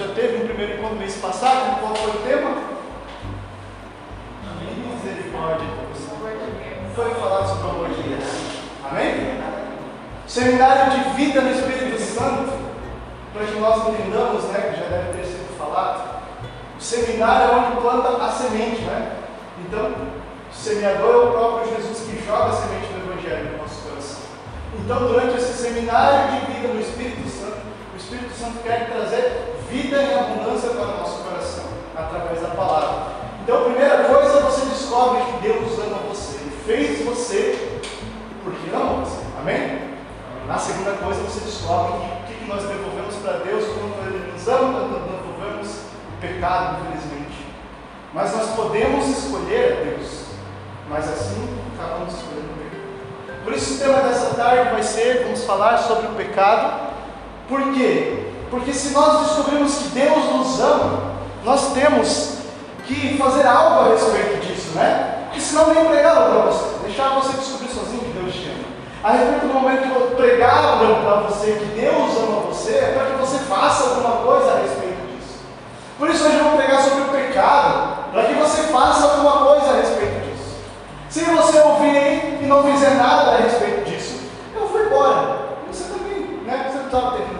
já teve um primeiro encontro mês passado, qual foi o tema? Misericórdia de. Foi falar sobre o amor de Deus. Amém? Seminário de vida no Espírito Santo, para que nós entendamos, né, que já deve ter sido falado. O seminário é onde planta a semente, né? Então, o semeador é o próprio Jesus que joga a semente do Evangelho no nosso coração. Então, durante esse seminário de vida no Espírito Santo, o Espírito Santo quer trazer vida em abundância para o nosso coração, através da palavra. Então, a primeira coisa, você descobre que Deus ama você. Ele fez você porque ama você. Amém? Na segunda coisa, você descobre o que, que nós devolvemos para Deus quando Ele nos ama, nós devolvemos o pecado, infelizmente. Mas nós podemos escolher a Deus, mas assim acabamos escolhendo o pecado. Por isso, o tema dessa tarde vai ser: vamos falar sobre o pecado. Por quê? Porque se nós descobrimos que Deus nos ama, nós temos que fazer algo a respeito disso, né? Porque senão nem pregaram para você, deixar você descobrir sozinho que Deus te ama. A respeito do momento que eu pregaram para você que Deus ama você, é para que você faça alguma coisa a respeito disso. Por isso hoje eu vou pregar sobre o pecado, para que você faça alguma coisa a respeito disso. Se você ouvir e não fizer nada a respeito disso, eu vou embora. Você também, né? Você não estava aqui.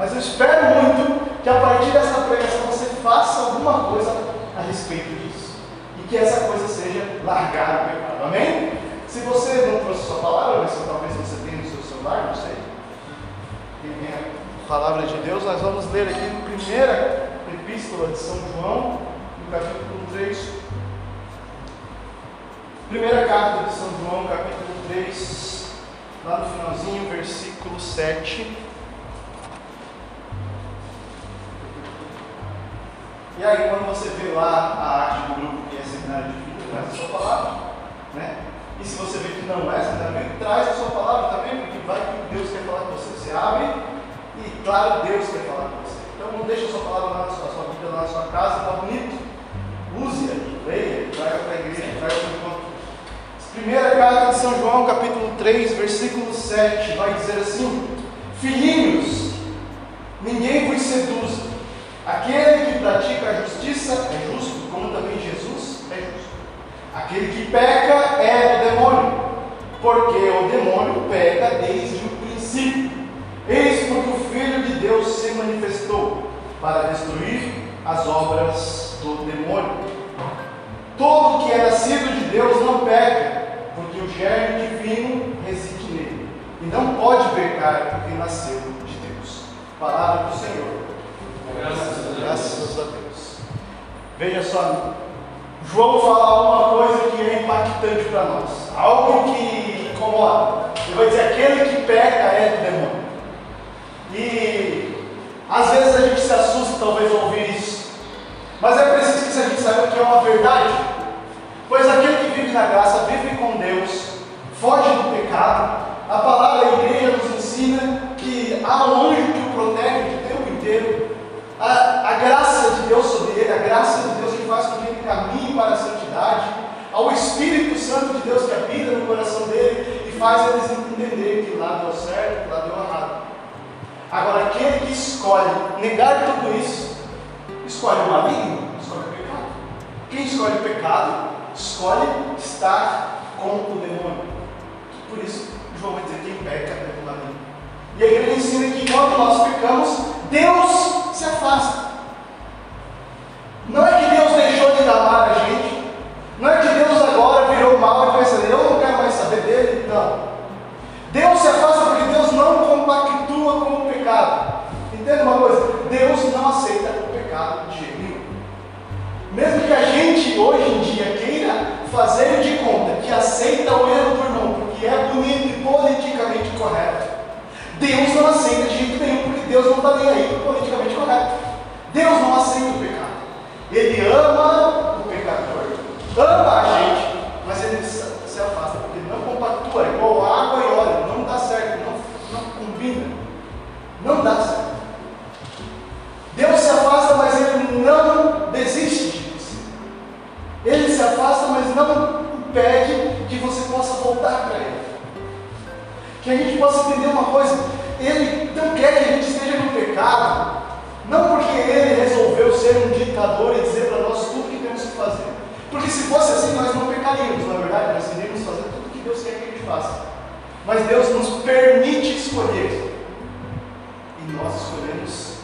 Mas eu espero muito que a partir dessa pregação você faça alguma coisa a respeito disso. E que essa coisa seja largar o pecado. Amém? Se você não trouxe sua palavra, mas talvez você tenha no seu celular, não sei. Tem a palavra de Deus, nós vamos ler aqui na primeira epístola de São João, no capítulo 3. Primeira carta de São João, capítulo 3, lá no finalzinho, versículo 7. E aí, quando você vê lá a arte do grupo que é seminário de vida, traz a sua palavra. Né? E se você vê que não é seminário traz a sua palavra também, porque vai que Deus quer falar com você. Você abre e, claro, Deus quer falar com você. Então, não deixe a sua palavra lá na sua, sua vida, lá na sua casa, está bonito. Use-a, leia, traga para a igreja, traga para o encontro. Primeira carta de São João, capítulo 3, versículo 7, vai dizer assim: Filhinhos, ninguém vos seduza. Aquele que pratica a justiça é justo, como também Jesus é justo. Aquele que peca é do demônio, porque o demônio peca desde o princípio. Eis porque o Filho de Deus se manifestou para destruir as obras do demônio. Todo que é nascido de Deus não peca, porque o germe divino reside nele. E não pode pecar porque nasceu de Deus. Palavra do Senhor. Graças a Deus. Veja só, João fala uma coisa que é impactante para nós, algo que incomoda. Ele vai dizer: aquele que peca é do demônio. Voltar para Ele. Que a gente possa entender uma coisa: Ele não quer que a gente esteja no pecado, não porque Ele resolveu ser um ditador e dizer para nós tudo o que temos que fazer. Porque se fosse assim, nós não pecaríamos, na verdade, nós iríamos fazer tudo o que Deus quer que a gente faça. Mas Deus nos permite escolher. E nós escolhemos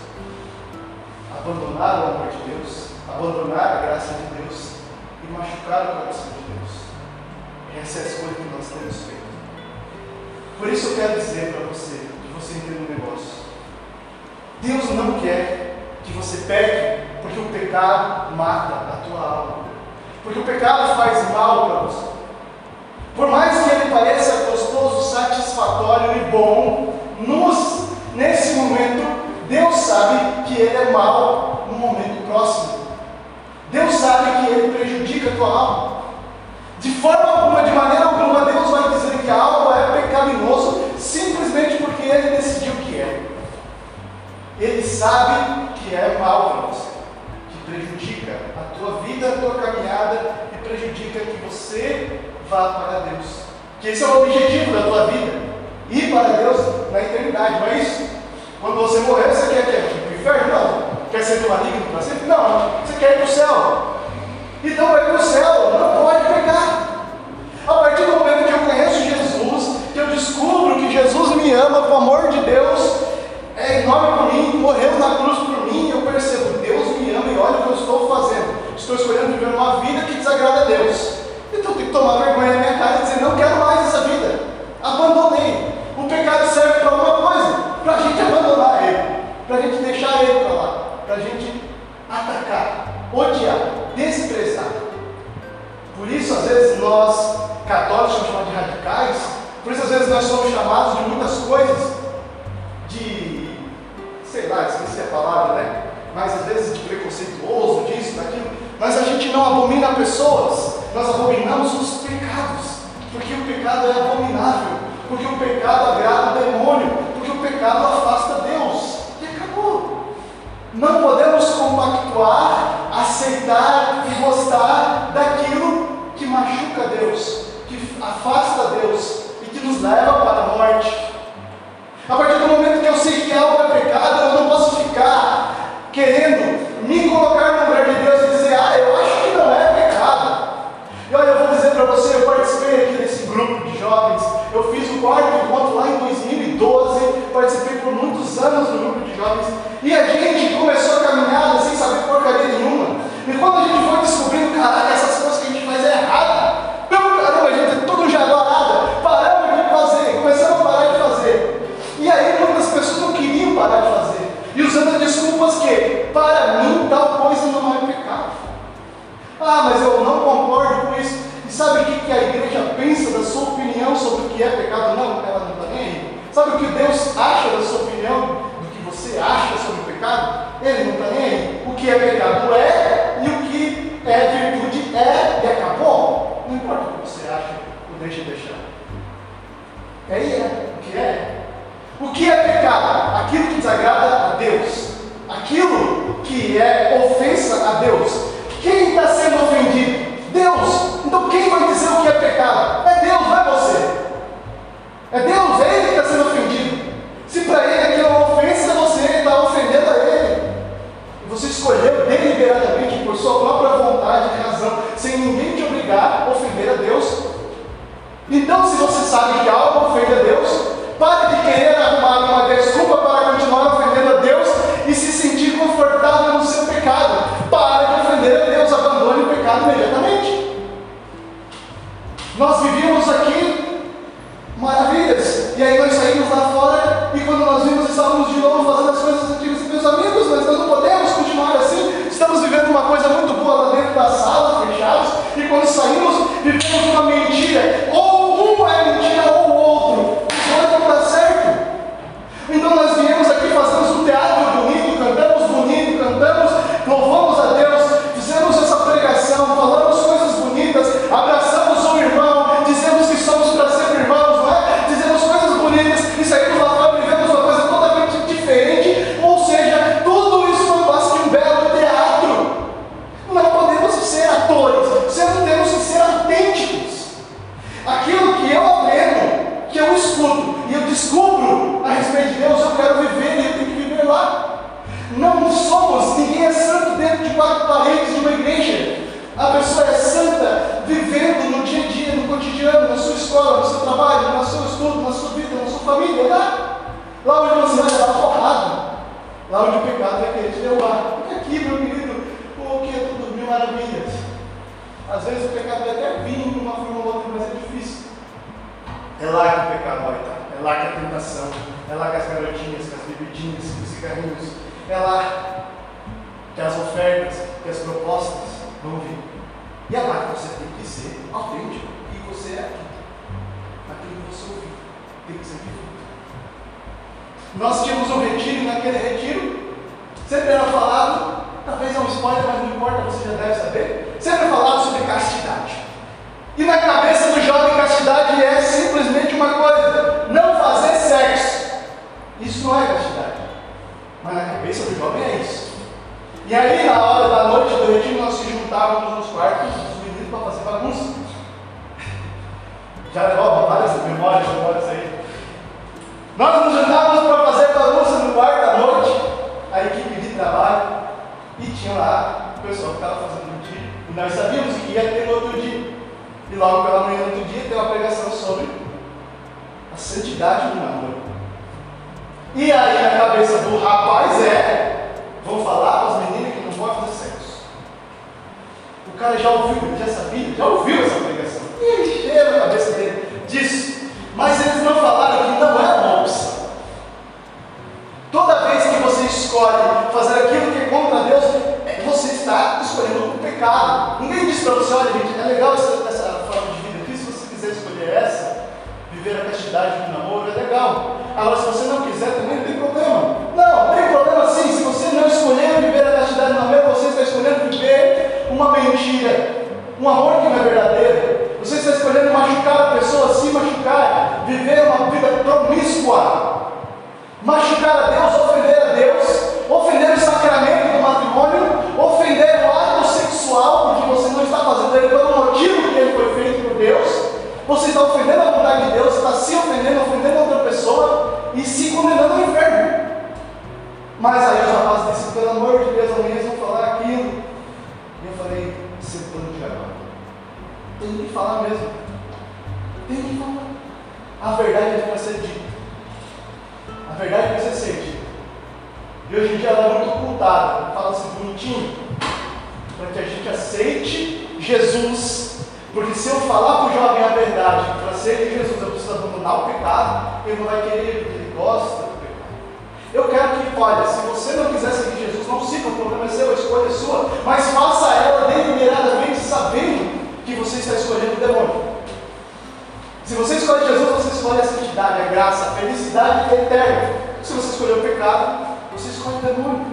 abandonar o amor de Deus, abandonar a graça de Deus e machucar o coração de Deus. Essa é a escolha que nós temos feito. Por isso eu quero dizer para você, que você entenda um negócio. Deus não quer que você peque, porque o pecado mata a tua alma. Porque o pecado faz mal para você. Por mais que ele pareça gostoso, satisfatório e bom, nos, nesse momento, Deus sabe que ele é mal no momento próximo. Deus sabe que ele a tua alma. De forma alguma, de maneira alguma, Deus vai dizer que algo é pecaminoso simplesmente porque ele decidiu que é. Ele sabe que é mal para você, que prejudica a tua vida, a tua caminhada e prejudica que você vá para Deus. Que esse é o objetivo da tua vida. Ir para Deus na eternidade, não é isso? Quando você morrer, você quer, ir para o inferno? Não. Quer ser do maligno para sempre? Não. Você quer ir para o céu. Então vai para o céu, não pode pecar. A partir do momento que eu conheço Jesus, que eu descubro que Jesus me ama com o amor de Deus, é enorme por mim, morreu na cruz por mim, eu percebo, Deus me ama e olha o que eu estou fazendo. Estou escolhendo viver uma vida que desagrada a Deus. Então tenho que tomar vergonha nós, católicos, somos chamados de radicais, por isso, às vezes, nós somos chamados de muitas coisas, de, sei lá, esqueci a palavra, né? Mas às vezes de preconceituoso, disso, daquilo. Mas a gente não abomina pessoas, nós abominamos os pecados, porque o pecado é abominável, porque o pecado agrada o demônio, porque o pecado afasta Deus. E acabou. Não podemos compactuar, aceitar e gostar daquilo que machuca Deus, que afasta Deus e que nos leva para a morte. A partir do momento que eu sei que algo é pecado, eu não posso ficar querendo me colocar no lugar de Deus e dizer, ah, eu acho que não é pecado. E olha, eu vou dizer para você, eu participei aqui desse grupo de jovens, eu fiz o quarto encontro lá em 2012, participei por muitos anos do grupo de jovens, e a gente começou a caminhada sem saber porcaria nenhuma. E quando a gente foi descobrindo, caraca, essas coisas que a gente faz é errado, pelo caramba, a gente é tudo jaguarada, paramos de fazer, começamos a parar de fazer. E aí muitas pessoas não queriam parar de fazer. E usando desculpas que, para mim, tal coisa não é pecado. Ah, mas eu não concordo com isso. E sabe o que, que a igreja pensa da sua opinião sobre o que é pecado? Não, ela não está nem aí. Sabe o que Deus acha da sua opinião? Do que você acha sobre o pecado? Ele não está nem aí. O que é pecado é, e o que é virtude é, e acabou. Não importa o que você acha ou deixa de deixar. É e é. O que é? O que é pecado? Aquilo que desagrada a Deus. Aquilo que é ofensa a Deus. Quem está sendo ofendido? Deus. Então quem vai dizer o que é pecado? É é. É Deus, é Ele que está sendo ofendido. Se para Ele aquilo é uma ofensa, você está ofendendo a Ele. Você escolheu deliberadamente, por sua própria vontade e razão, sem ninguém te obrigar a ofender a Deus. Então, se você sabe que algo ofende a Deus, E é lá que você tem que ser autêntico. E você é aqui. Aquilo que você ouviu. Tem que ser vivo. Nós tínhamos um retiro e naquele retiro sempre era falado, talvez é um spoiler, mas não importa, você já deve saber. Sempre é falado sobre castidade. E na cabeça do jovem, castidade é simplesmente uma coisa: não fazer sexo. Isso não é castidade. Mas na cabeça do jovem é isso. E aí, na hora da noite do retiro, nós juntávamos nos quartos dos meninos para fazer bagunça. Já levou várias memórias, memórias aí. Nós nos juntávamos para fazer bagunça no quarto à noite, a equipe de trabalho, e tinha lá o pessoal que estava fazendo o dia. E nós sabíamos que ia ter outro dia. E logo pela manhã do outro dia tem uma pregação sobre a santidade do namoro. E aí na cabeça do rapaz é, vou falar para as meninas que não podem fazer sexo. O cara já ouviu, já sabia, já ouviu essa pregação. E cheira a cabeça dele disso. Mas eles não falaram que não é uma opção. Toda vez que você escolhe fazer aquilo que é contra Deus, é você está escolhendo o pecado. Ninguém disse para você, olha gente, é legal essa, essa forma de vida aqui, se você quiser escolher essa, viver a castidade do namoro, é legal. Agora, se você não quiser, também não tem problema. Não, tem problema sim. Se você não escolher viver a castidade do namoro, você está escolhendo viver uma mentira, um amor que não é verdadeiro. Você está escolhendo machucar a pessoa, se machucar, viver uma vida promíscua, machucar a Deus, se eu falar para o jovem a verdade, para ser de Jesus eu preciso abandonar o pecado, ele não vai querer, porque ele gosta do pecado. Eu quero que, olha, se você não quiser seguir Jesus, não siga, o problema é seu, a escolha é sua, mas faça ela deliberadamente sabendo que você está escolhendo o demônio. Se você escolhe Jesus, você escolhe a santidade, a graça, a felicidade eterna. Se você escolher o pecado, você escolhe o demônio.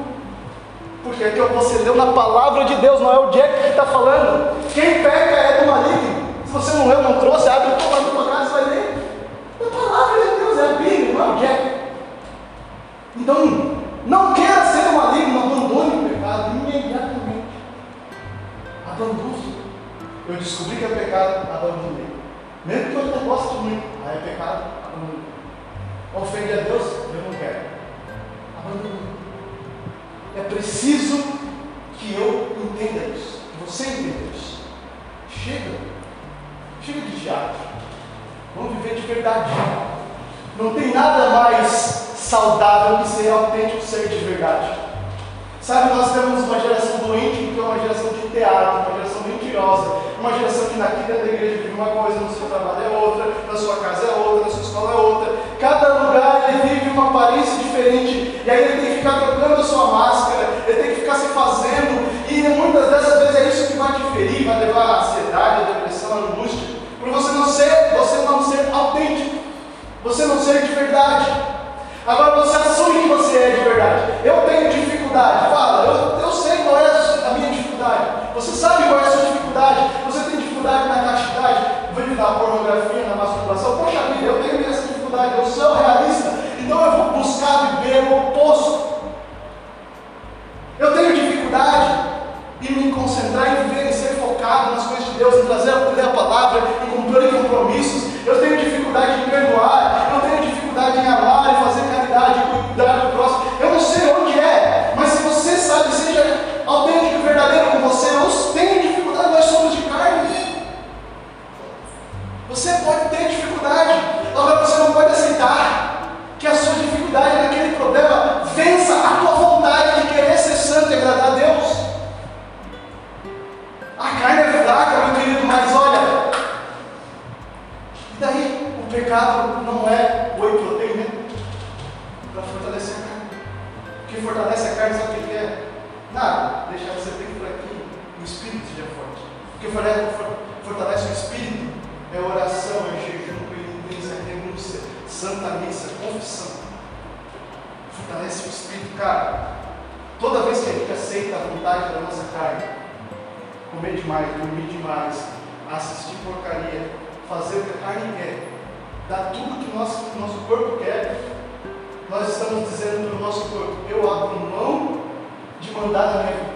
Porque é que você leu na palavra de Deus, não é o Jack que está falando. Quem peca é do maligno. Você não leu, não trouxe, abre o lá na tua casa e vai ler. A palavra de Deus é a Bíblia, não é o Jack. Então, não queira ser um maligno, abandone o pecado imediatamente. Abandone. Eu descobri que é pecado, abandonei. Mesmo que eu não goste muito, aí é pecado, abandonei. Ofende a Deus, eu não quero. Abandonei. É preciso que eu entenda isso. Você entenda isso. Chega. Chega de teatro. Vamos viver de verdade. Não tem nada mais saudável que ser autêntico, ser de verdade. Sabe, nós temos uma geração doente, que é uma geração de teatro, uma geração mentirosa, uma geração que aqui dentro da igreja vive uma coisa, no seu trabalho é outra, na sua casa é outra, na sua escola é outra. Cada lugar ele vive uma aparência diferente, e aí ele tem que ficar trocando a sua máscara, ele tem que ficar se fazendo, e muitas dessas vezes é isso que vai diferir, vai levar à ansiedade, à depressão, à angústia, você não ser, você não ser autêntico, você não ser de verdade. Agora você assume que você é de verdade. Eu tenho dificuldade. Fala, eu, eu sei qual é a minha dificuldade. Você sabe qual é a sua dificuldade. Você tem dificuldade na castidade, vive na pornografia, na masturbação. Poxa vida, eu tenho essa dificuldade. Eu sou realista. Então eu vou buscar viver o oposto. O que fortalece a carne, sabe o que é? Nada, deixar você bem fraquinho, o espírito seja forte. O que fortalece o espírito é oração, é jejum, penitência, é renúncia, santa missa, confissão. Fortalece o espírito, cara. Toda vez que a gente aceita a vontade da nossa carne, comer demais, dormir demais, assistir porcaria, fazer o que a carne quer, dar tudo que o nosso, nosso corpo quer, nós estamos dizendo para o nosso corpo: eu abro mão de mandar na minha vida.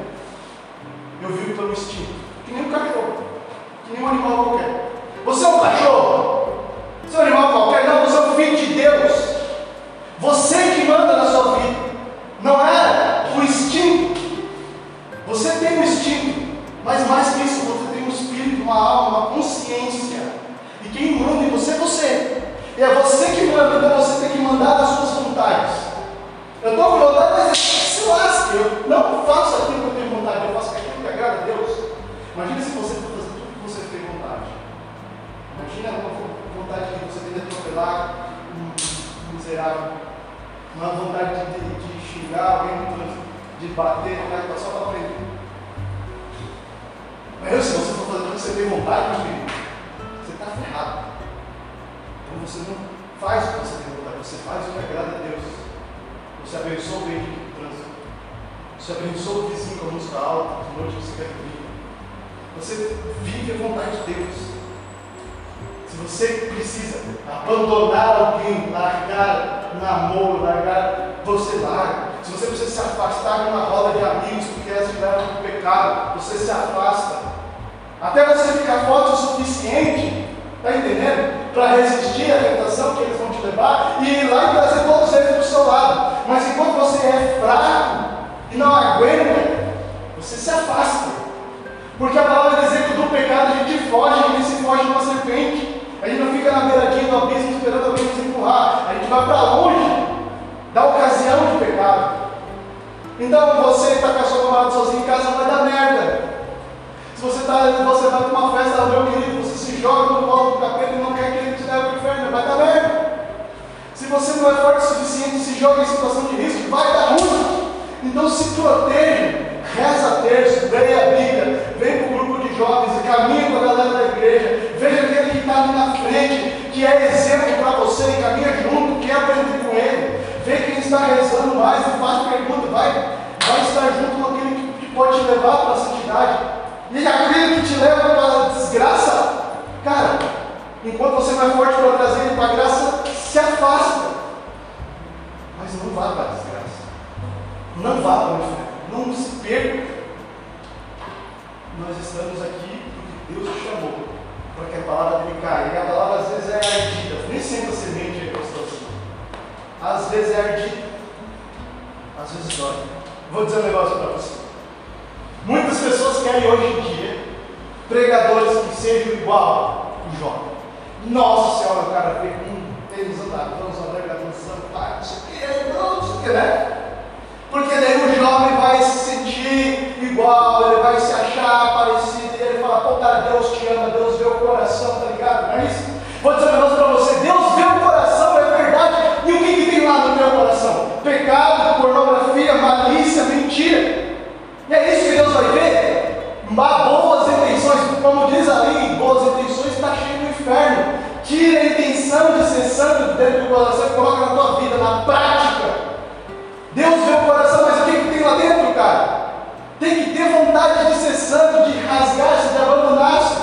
Eu vivo pelo instinto, que nem um cachorro, que nem um animal qualquer. Você é um cachorro? Você é um animal qualquer? Não, você é um filho de Deus. Você que manda na sua vida. Não é o instinto. Você tem um instinto, mas mais que isso, você tem um espírito, uma alma, uma consciência. E quem manda em você é você. E é você que manda, então você tem que mandar das suas vontades. Eu estou com vontade, mas se lasque. Eu não faço aquilo que eu tenho vontade, eu faço aquilo que agrada a Deus. Imagina se você for fazer tudo que você tem vontade. Imagina a vontade que você tem de atropelar um miserável, uma vontade de, de, de xingar alguém, de bater, vai passar para frente. Mas se você for fazer o que você tem vontade, meu filho, você está ferrado. Então você não faz o que você tem vontade, você faz o que agrada a Deus. Você abençoa o veículo do trânsito. Você abençoa o vizinho com a música alta, de noite você quer dormir. Você vive a vontade de Deus. Se você precisa abandonar alguém, largar namoro, largar, você larga. Se você precisa se afastar de uma roda de amigos porque elas para o pecado, você se afasta. Até você ficar forte o suficiente, está entendendo? Para resistir à tentação que eles vão te levar e ir lá e trazer todos eles para o seu lado. Mas enquanto você é fraco e não aguenta, você se afasta. Porque a palavra diz que do pecado a gente foge, a gente se foge de uma serpente. A gente não fica na beiradinha do abismo esperando alguém nos empurrar. A gente vai para longe da ocasião de pecado. Então você está com a sua namorada sozinho em casa vai dar merda. Se você, tá, você vai para uma festa, meu querido, você se joga no colo do capeta e não quer que ele te leve para o inferno, vai dar merda. Se você não é forte o suficiente, se joga em situação de risco, vai dar ruim. Então se proteja, reza terço, venha a Bíblia, vem para o grupo de jovens e caminha com a galera da igreja, veja aquele que está ali na frente, que é exemplo para você e caminha junto, quer aprender com ele, vê quem está rezando mais e faz pergunta, vai, vai estar junto com aquele que pode te levar para a santidade. E aquele que te leva para a desgraça, cara, enquanto você não é forte para trazer ele para a graça, se afasta. Mas não vá para a desgraça. Não vá para o inferno. Não se perca. Nós estamos aqui porque Deus te chamou para que a palavra dele caia. E a palavra às vezes é ardida. Nem sempre a semente é gostosa. Às vezes é ardida. Às vezes dói. Vou dizer um negócio para você. Muitas pessoas querem hoje em dia pregadores que sejam igual o Jó. Nossa Senhora, o cara vê um tênis andadão, andando, dançando, pai, não sei o que, não né? Porque daí o jovem vai se sentir igual, ele vai se achar parecido, e ele fala, pô, cara, Deus te ama, Deus vê o coração, tá ligado? Não é isso? Vou dizer um negócio para você, Deus vê o coração, é verdade. E o que, que tem lá no teu coração? Pecado, pornografia, malícia, mentira. E é isso que Deus vai ver? Boas intenções, como diz ali, boas intenções está cheio do inferno. Tira a intenção de ser santo dentro do coração e coloca na tua vida, na prática. Deus vê o coração, mas o que, que tem lá dentro, cara? Tem que ter vontade de ser santo, de rasgar-se, de abandonar-se.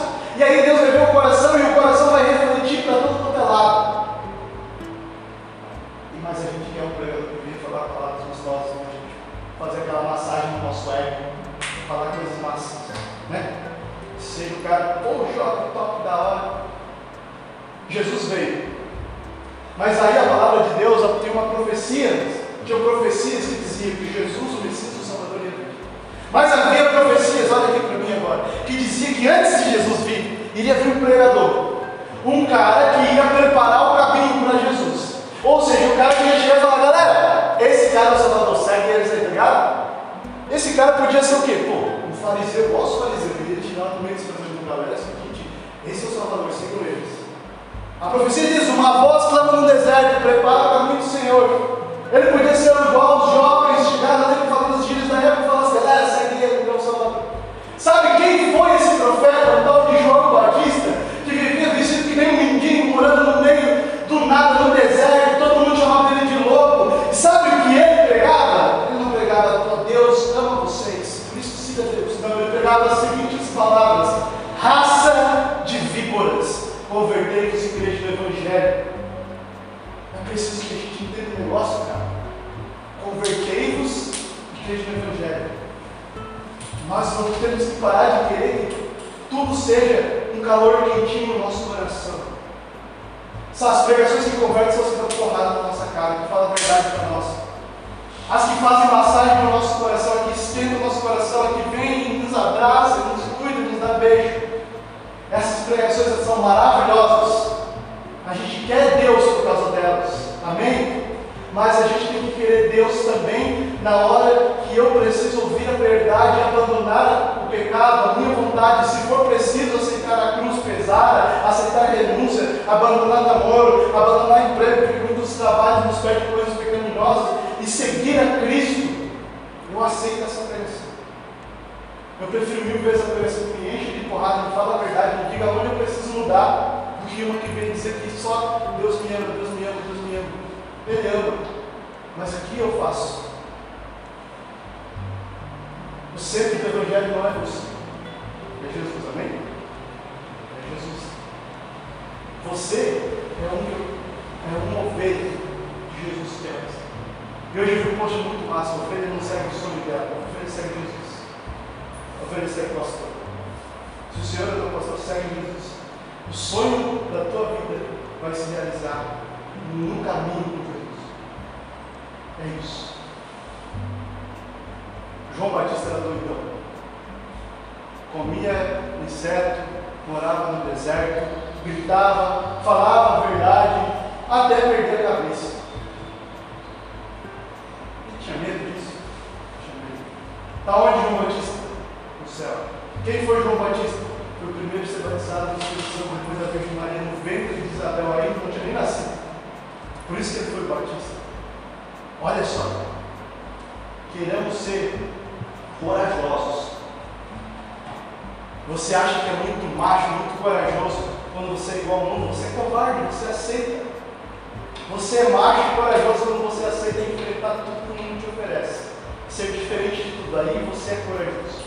Prepara o caminho do Senhor. Ele podia ser igual os jovens, chegaram ali falando seja um calor quentinho no nosso coração. São as pregações que convertem são dão porrada na nossa cara, que falam a verdade para nós. As que fazem massagem no nosso coração, que esquentam o nosso coração, que vêm, nos abraçam, nos cuidam, nos dá beijo. Essas pregações são maravilhosas. A gente quer Deus por causa delas. Amém? Mas a gente tem que querer Deus também na hora que eu preciso ouvir a verdade e abandonar o pecado, a minha vontade, se preciso aceitar a cruz pesada, aceitar a renúncia, abandonar namoro, abandonar emprego, porque muitos trabalhos nos pedem coisas pecaminosas e seguir a Cristo. Eu aceito essa pregação. Eu prefiro mil vezes a pregação que me enche de porrada, me fala a verdade, me diga onde eu preciso mudar, do que uma que vem dizer que só Deus me ama, Deus me ama, Deus me ama. Ele ama. Mas aqui eu faço. O centro do Evangelho não é você. É Jesus, amém? É Jesus. Você é um, é uma ovelha de Jesus Cristo. E hoje eu vi um post muito massa. A ovelha não segue o sonho dela, a ovelha segue Jesus. A ovelha segue o pastor. Se o Senhor é teu pastor, segue Jesus. O sonho da tua vida vai se realizar no caminho com Jesus. É isso. João Batista era doidão. Comia inseto, morava no deserto, gritava, falava a verdade, até perder a cabeça. Ele tinha medo disso? Tinha medo. Está onde João Batista? No céu. Quem foi João Batista? Foi o primeiro a ser batizado no Espírito Santo depois da Virgem Maria no ventre de Isabel, ainda não tinha nem nascido. Por isso que ele foi batista. Olha só. Queremos ser corajosos. Você acha que é muito macho, muito corajoso quando você é igual ao mundo? Você é covarde, você aceita. Você é macho e corajoso quando você aceita enfrentar tudo que o mundo te oferece. Ser diferente de tudo aí, você é corajoso.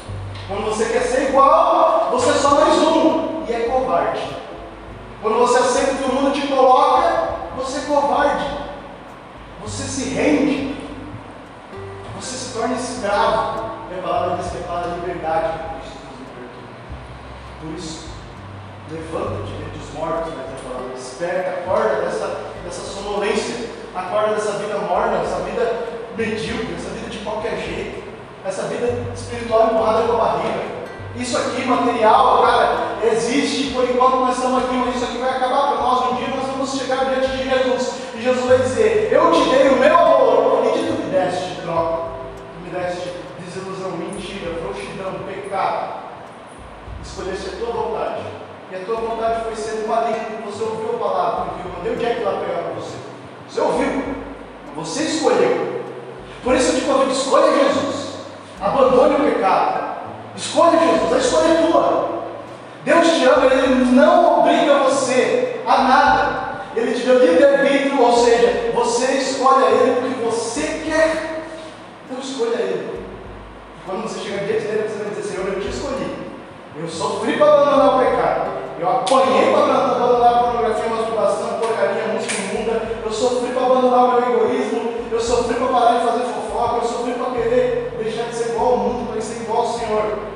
Quando você quer ser igual, você é só mais um e é covarde. Quando você aceita o que o mundo te coloca, você é covarde. Você se rende. Você se torna escravo. A palavra é para a liberdade que Cristo nos libertou. Por isso, levanta-te dentre os mortos, mas a palavra desperta, acorda dessa, dessa sonolência, acorda dessa vida morna, dessa vida medíocre, dessa vida de qualquer jeito, essa vida espiritual empurrada com a barriga. Isso aqui, material, cara, existe por enquanto nós estamos aqui, mas isso aqui vai acabar para nós. Um dia nós vamos chegar diante de Jesus e Jesus vai dizer: Eu te dei o meu amor e que tu me deste de troca. Tu me deste desilusão, mentira, frouxidão, pecado. Escolheste a tua vontade. E a tua vontade foi ser linha que você ouviu a palavra, eu mandei o Jack lá pegar para você. Você ouviu, você escolheu. Por isso eu te convido, escolha Jesus. Abandone o pecado. Escolha Jesus, a escolha é tua. Deus te ama, Ele não obriga você a nada. Ele te deu livre-arbítrio, ou seja, você escolhe a Ele porque você quer. Então escolha Ele. Quando você chegar diante dele, você vai dizer, Senhor, eu te escolhi. Eu sofri para abandonar o pecado. Eu apanhei para abandonar a pornografia, masturbação, porcaria, música imunda. Eu sofri para abandonar o meu egoísmo. Eu sofri para parar de fazer fofoca. Eu sofri para querer deixar de ser igual ao mundo, para ser igual ao Senhor.